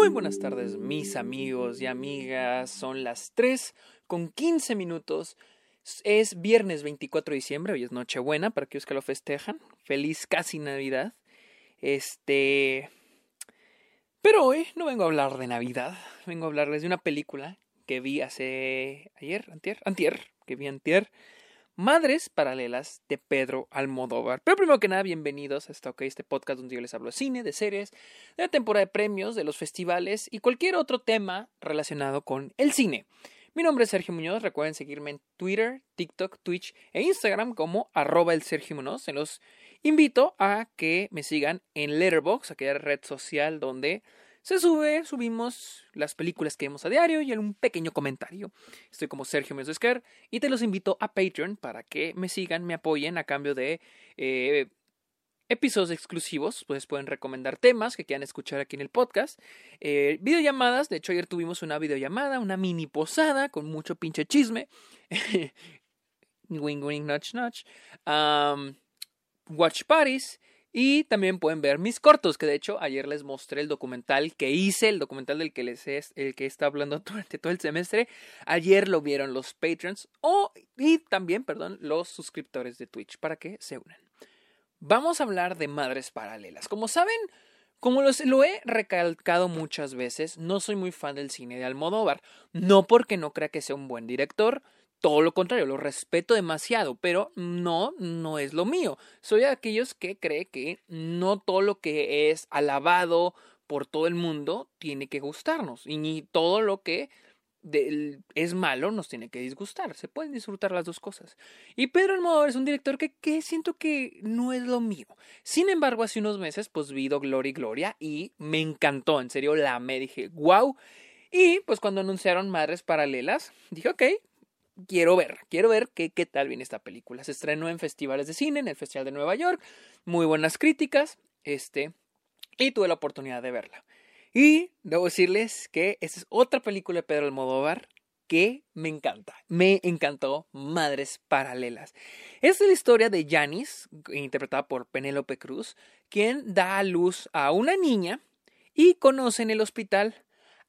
Muy buenas tardes, mis amigos y amigas. Son las 3 con 15 minutos. Es viernes 24 de diciembre, hoy es Nochebuena para aquellos que lo festejan. Feliz casi Navidad. Este. Pero hoy no vengo a hablar de Navidad, vengo a hablarles de una película que vi hace. ayer, antier, antier, que vi antier. Madres Paralelas de Pedro Almodóvar. Pero primero que nada, bienvenidos a este podcast donde yo les hablo de cine, de series, de la temporada de premios, de los festivales y cualquier otro tema relacionado con el cine. Mi nombre es Sergio Muñoz, recuerden seguirme en Twitter, TikTok, Twitch e Instagram como arroba el Sergio Muñoz. Se los invito a que me sigan en Letterboxd, aquella red social donde se sube, subimos las películas que vemos a diario y un pequeño comentario. Estoy como Sergio Mesosquer y te los invito a Patreon para que me sigan, me apoyen a cambio de eh, episodios exclusivos. Pues pueden recomendar temas que quieran escuchar aquí en el podcast. Eh, videollamadas, de hecho ayer tuvimos una videollamada, una mini posada con mucho pinche chisme. wing wing notch notch. watch parties. Y también pueden ver mis cortos, que de hecho ayer les mostré el documental que hice, el documental del que les es, el que está hablando durante todo el semestre. Ayer lo vieron los patrons o y también, perdón, los suscriptores de Twitch para que se unan. Vamos a hablar de madres paralelas. Como saben, como los, lo he recalcado muchas veces, no soy muy fan del cine de Almodóvar, no porque no crea que sea un buen director, todo lo contrario, lo respeto demasiado, pero no, no es lo mío. Soy de aquellos que cree que no todo lo que es alabado por todo el mundo tiene que gustarnos y ni todo lo que es malo nos tiene que disgustar. Se pueden disfrutar las dos cosas. Y Pedro Almodóvar es un director que, que siento que no es lo mío. Sin embargo, hace unos meses pues vi Gloria y Gloria y me encantó. En serio, la me dije, wow. Y pues cuando anunciaron Madres Paralelas, dije, ok, quiero ver, quiero ver qué, qué tal viene esta película. Se estrenó en festivales de cine, en el Festival de Nueva York, muy buenas críticas, este, y tuve la oportunidad de verla. Y debo decirles que esta es otra película de Pedro Almodóvar que me encanta. Me encantó Madres Paralelas. Es la historia de Janis, interpretada por Penélope Cruz, quien da a luz a una niña y conoce en el hospital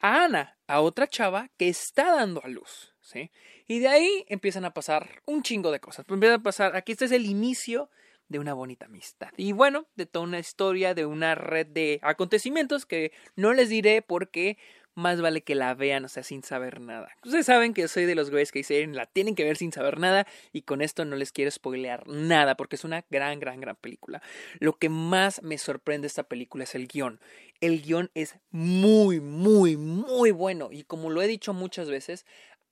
a Ana, a otra chava que está dando a luz. ¿sí? Y de ahí empiezan a pasar un chingo de cosas. Empiezan a pasar, aquí este es el inicio de una bonita amistad. Y bueno, de toda una historia, de una red de acontecimientos que no les diré porque más vale que la vean, o sea, sin saber nada. Ustedes saben que soy de los güeyes que dicen la tienen que ver sin saber nada y con esto no les quiero spoilear nada porque es una gran, gran, gran película. Lo que más me sorprende de esta película es el guion. El guion es muy, muy, muy bueno y como lo he dicho muchas veces,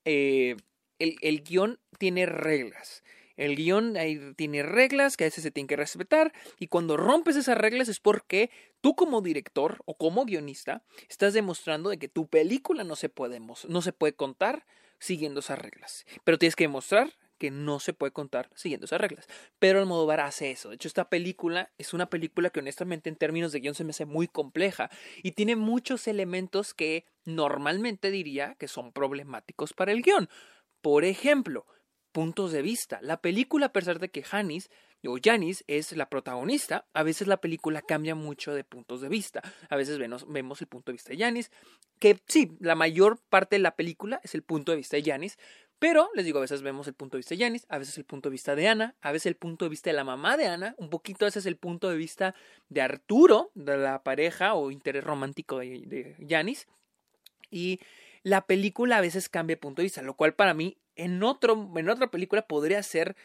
eh, el, el guion tiene reglas. El guion ahí tiene reglas que a veces se tienen que respetar y cuando rompes esas reglas es porque tú como director o como guionista estás demostrando de que tu película no se puede, no se puede contar siguiendo esas reglas. Pero tienes que demostrar que no se puede contar siguiendo esas reglas. Pero Almodóvar hace eso. De hecho, esta película es una película que honestamente en términos de guion se me hace muy compleja y tiene muchos elementos que normalmente diría que son problemáticos para el guion. Por ejemplo, puntos de vista. La película, a pesar de que Janis o Janis es la protagonista, a veces la película cambia mucho de puntos de vista. A veces vemos, vemos el punto de vista de Janis, que sí, la mayor parte de la película es el punto de vista de Janis, pero les digo, a veces vemos el punto de vista de Janis, a veces el punto de vista de Ana, a veces el punto de vista de la mamá de Ana, un poquito a veces el punto de vista de Arturo, de la pareja o interés romántico de Janis. Y la película a veces cambia de punto de vista, lo cual para mí en, en otra película podría ser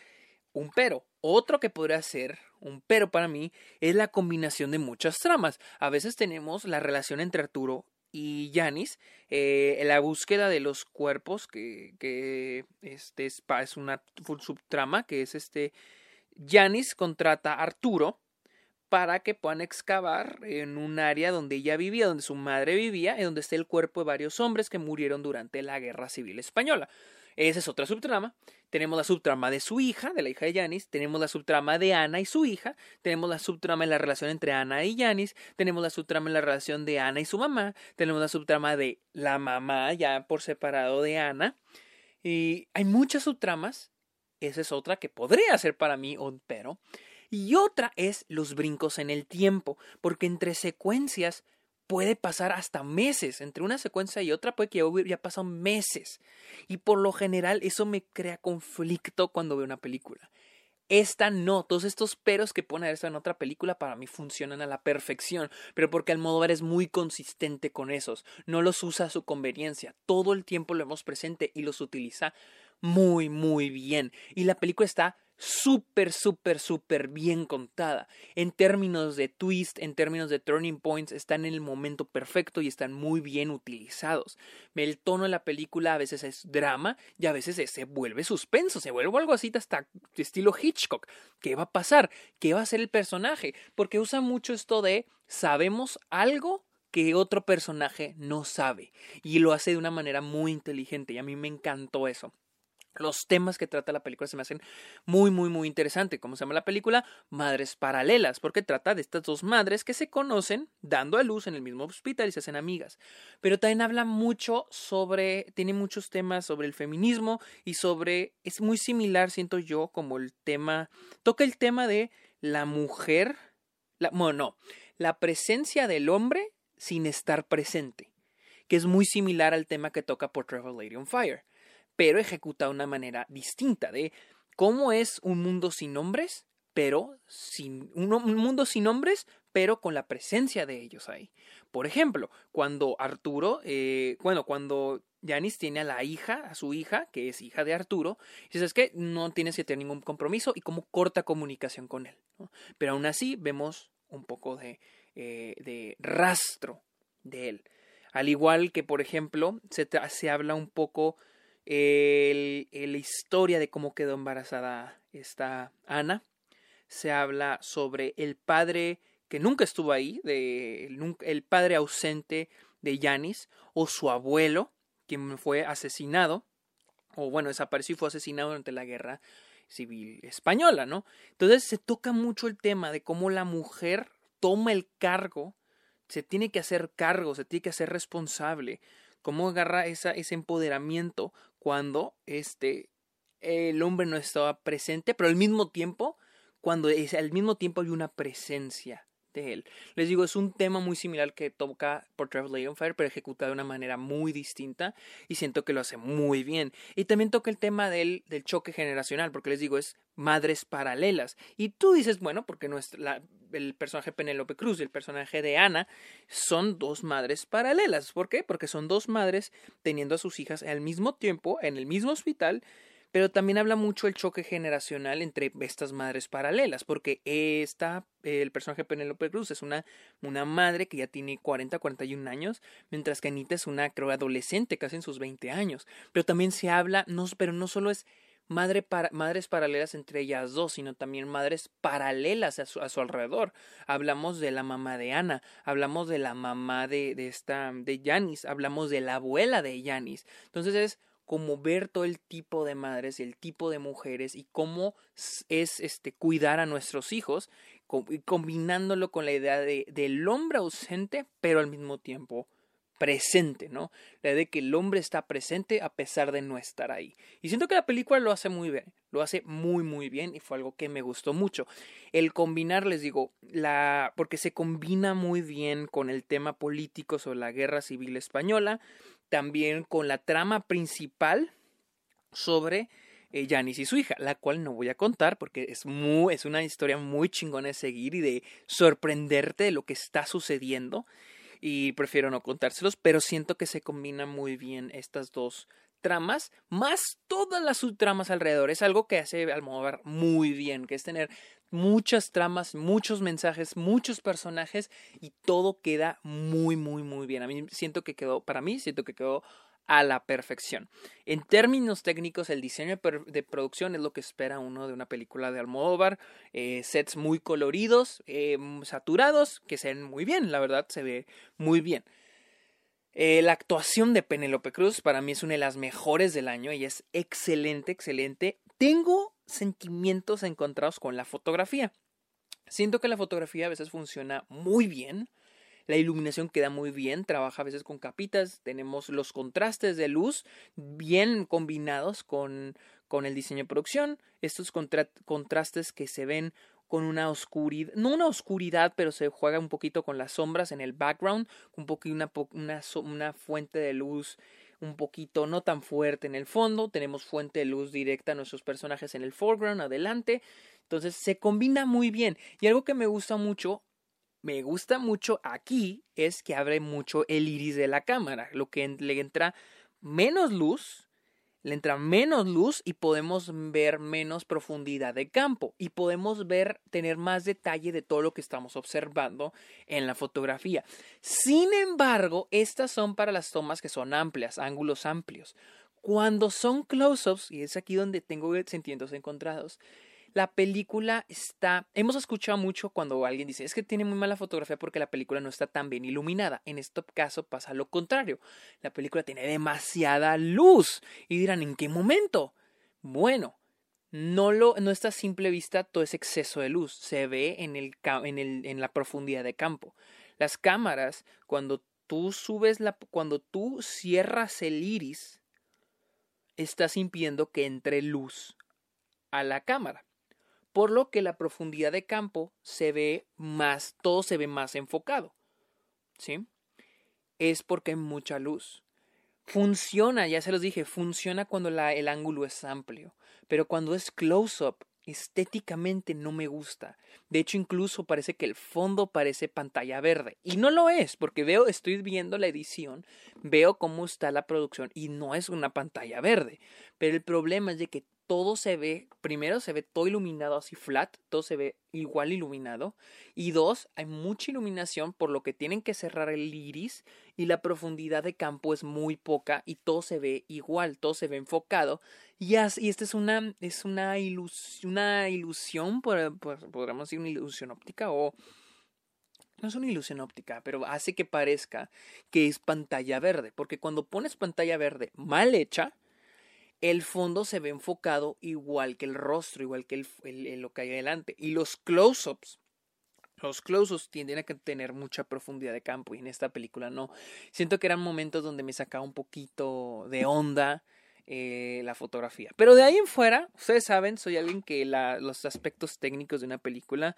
un pero. Otro que podría ser un pero para mí es la combinación de muchas tramas. A veces tenemos la relación entre Arturo y Janis, eh, la búsqueda de los cuerpos, que, que este es, es una subtrama, que es este, Janis contrata a Arturo para que puedan excavar en un área donde ella vivía, donde su madre vivía, y donde está el cuerpo de varios hombres que murieron durante la Guerra Civil Española. Esa es otra subtrama. Tenemos la subtrama de su hija, de la hija de Yanis. Tenemos la subtrama de Ana y su hija. Tenemos la subtrama en la relación entre Ana y Yanis. Tenemos la subtrama en la relación de Ana y su mamá. Tenemos la subtrama de la mamá ya por separado de Ana. Y hay muchas subtramas. Esa es otra que podría ser para mí pero. Y otra es los brincos en el tiempo, porque entre secuencias puede pasar hasta meses. Entre una secuencia y otra puede que ya, ya pasan meses. Y por lo general eso me crea conflicto cuando veo una película. Esta no, todos estos peros que pone esta en otra película para mí funcionan a la perfección, pero porque Almodóvar es muy consistente con esos, no los usa a su conveniencia, todo el tiempo lo vemos presente y los utiliza muy, muy bien. Y la película está súper, súper, súper bien contada. En términos de twist, en términos de turning points, están en el momento perfecto y están muy bien utilizados. El tono de la película a veces es drama y a veces se vuelve suspenso, se vuelve algo así hasta estilo Hitchcock. ¿Qué va a pasar? ¿Qué va a ser el personaje? Porque usa mucho esto de sabemos algo que otro personaje no sabe y lo hace de una manera muy inteligente y a mí me encantó eso los temas que trata la película se me hacen muy, muy, muy interesante. ¿Cómo se llama la película? Madres Paralelas, porque trata de estas dos madres que se conocen dando a luz en el mismo hospital y se hacen amigas. Pero también habla mucho sobre, tiene muchos temas sobre el feminismo y sobre, es muy similar, siento yo, como el tema, toca el tema de la mujer, bueno, no, la presencia del hombre sin estar presente, que es muy similar al tema que toca por Travel Lady on Fire pero ejecuta una manera distinta de cómo es un mundo sin hombres, pero sin un, mundo sin hombres, pero con la presencia de ellos ahí. Por ejemplo, cuando Arturo, eh, bueno, cuando Janis tiene a la hija, a su hija, que es hija de Arturo, y dices que no tienes que tener ningún compromiso y cómo corta comunicación con él. Pero aún así vemos un poco de, eh, de rastro de él. Al igual que, por ejemplo, se, se habla un poco la historia de cómo quedó embarazada esta Ana. Se habla sobre el padre que nunca estuvo ahí, de, el, padre ausente de Yanis, o su abuelo, quien fue asesinado, o bueno, desapareció y fue asesinado durante la guerra civil española, ¿no? Entonces se toca mucho el tema de cómo la mujer toma el cargo, se tiene que hacer cargo, se tiene que hacer responsable, cómo agarra ese empoderamiento cuando este, el hombre no estaba presente, pero al mismo tiempo, cuando es, al mismo tiempo hay una presencia él. Les digo, es un tema muy similar que toca por Travel on Fire, pero ejecutado de una manera muy distinta y siento que lo hace muy bien. Y también toca el tema del, del choque generacional, porque les digo, es madres paralelas. Y tú dices, bueno, porque nuestra, el personaje Penélope Cruz y el personaje de Ana son dos madres paralelas. ¿Por qué? Porque son dos madres teniendo a sus hijas al mismo tiempo en el mismo hospital, pero también habla mucho el choque generacional entre estas madres paralelas, porque esta, el personaje Penélope Cruz es una, una madre que ya tiene 40, 41 años, mientras que Anita es una, creo, adolescente, casi en sus 20 años. Pero también se habla, no, pero no solo es madre madres paralelas entre ellas dos, sino también madres paralelas a su, a su, alrededor. Hablamos de la mamá de Ana, hablamos de la mamá de, de esta, de Yanis, hablamos de la abuela de Yanis. Entonces es como ver todo el tipo de madres, el tipo de mujeres y cómo es este cuidar a nuestros hijos, combinándolo con la idea de, del hombre ausente, pero al mismo tiempo presente, ¿no? La idea de que el hombre está presente a pesar de no estar ahí. Y siento que la película lo hace muy bien, lo hace muy muy bien y fue algo que me gustó mucho. El combinar, les digo, la porque se combina muy bien con el tema político sobre la Guerra Civil española, también con la trama principal sobre eh, Janice y su hija, la cual no voy a contar porque es muy es una historia muy chingona de seguir y de sorprenderte de lo que está sucediendo y prefiero no contárselos, pero siento que se combinan muy bien estas dos tramas, más todas las subtramas alrededor. Es algo que hace Almodóvar muy bien, que es tener muchas tramas, muchos mensajes, muchos personajes y todo queda muy, muy, muy bien. A mí siento que quedó, para mí, siento que quedó a la perfección. En términos técnicos, el diseño de producción es lo que espera uno de una película de Almodóvar. Eh, sets muy coloridos, eh, saturados, que se ven muy bien, la verdad, se ve muy bien. Eh, la actuación de Penélope Cruz para mí es una de las mejores del año. y es excelente, excelente. Tengo sentimientos encontrados con la fotografía. Siento que la fotografía a veces funciona muy bien la iluminación queda muy bien, trabaja a veces con capitas, tenemos los contrastes de luz bien combinados con, con el diseño de producción, estos contrastes que se ven con una oscuridad, no una oscuridad, pero se juega un poquito con las sombras en el background, un poquito una, una, una fuente de luz un poquito no tan fuerte en el fondo, tenemos fuente de luz directa a nuestros personajes en el foreground, adelante, entonces se combina muy bien. Y algo que me gusta mucho me gusta mucho aquí es que abre mucho el iris de la cámara, lo que le entra menos luz, le entra menos luz y podemos ver menos profundidad de campo y podemos ver, tener más detalle de todo lo que estamos observando en la fotografía. Sin embargo, estas son para las tomas que son amplias, ángulos amplios. Cuando son close-ups, y es aquí donde tengo sentimientos encontrados, la película está... Hemos escuchado mucho cuando alguien dice, es que tiene muy mala fotografía porque la película no está tan bien iluminada. En este caso pasa lo contrario. La película tiene demasiada luz. Y dirán, ¿en qué momento? Bueno, no, lo, no está a simple vista todo ese exceso de luz. Se ve en, el, en, el, en la profundidad de campo. Las cámaras, cuando tú subes la... cuando tú cierras el iris, estás impidiendo que entre luz a la cámara por lo que la profundidad de campo se ve más, todo se ve más enfocado. ¿Sí? Es porque hay mucha luz. Funciona, ya se los dije, funciona cuando el ángulo es amplio, pero cuando es close-up, estéticamente no me gusta. De hecho, incluso parece que el fondo parece pantalla verde. Y no lo es, porque veo, estoy viendo la edición, veo cómo está la producción y no es una pantalla verde. Pero el problema es de que todo se ve, primero se ve todo iluminado así flat, todo se ve igual iluminado. Y dos, hay mucha iluminación por lo que tienen que cerrar el iris y la profundidad de campo es muy poca y todo se ve igual, todo se ve enfocado. Y, y esta es una, es una, una ilusión, podríamos decir una ilusión óptica o... No es una ilusión óptica, pero hace que parezca que es pantalla verde, porque cuando pones pantalla verde mal hecha, el fondo se ve enfocado igual que el rostro, igual que el, lo que hay adelante. Y los close-ups, los close-ups tienden a tener mucha profundidad de campo y en esta película no. Siento que eran momentos donde me sacaba un poquito de onda eh, la fotografía. Pero de ahí en fuera, ustedes saben, soy alguien que los aspectos técnicos de una película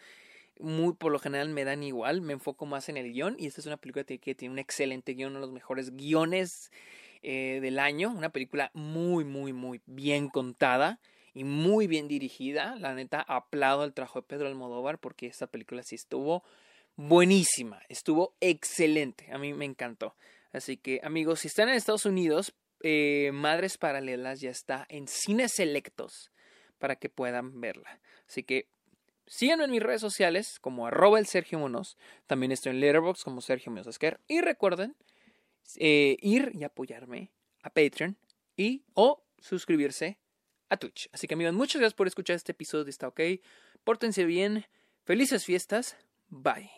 muy por lo general me dan igual, me enfoco más en el guion y esta es una película que tiene un excelente guion, uno de los mejores guiones eh, del año. Una película muy, muy, muy bien contada y muy bien dirigida. La neta, aplaudo el trabajo de Pedro Almodóvar porque esta película sí estuvo buenísima, estuvo excelente. A mí me encantó. Así que, amigos, si están en Estados Unidos, eh, Madres Paralelas ya está en cines selectos para que puedan verla. Así que síganme en mis redes sociales como arroba el Sergio Monos. También estoy en Letterboxd como Sergio Monosquer. Y recuerden eh, ir y apoyarme a Patreon y o suscribirse a Twitch. Así que amigos, muchas gracias por escuchar este episodio de Está OK. Pórtense bien. Felices fiestas. Bye.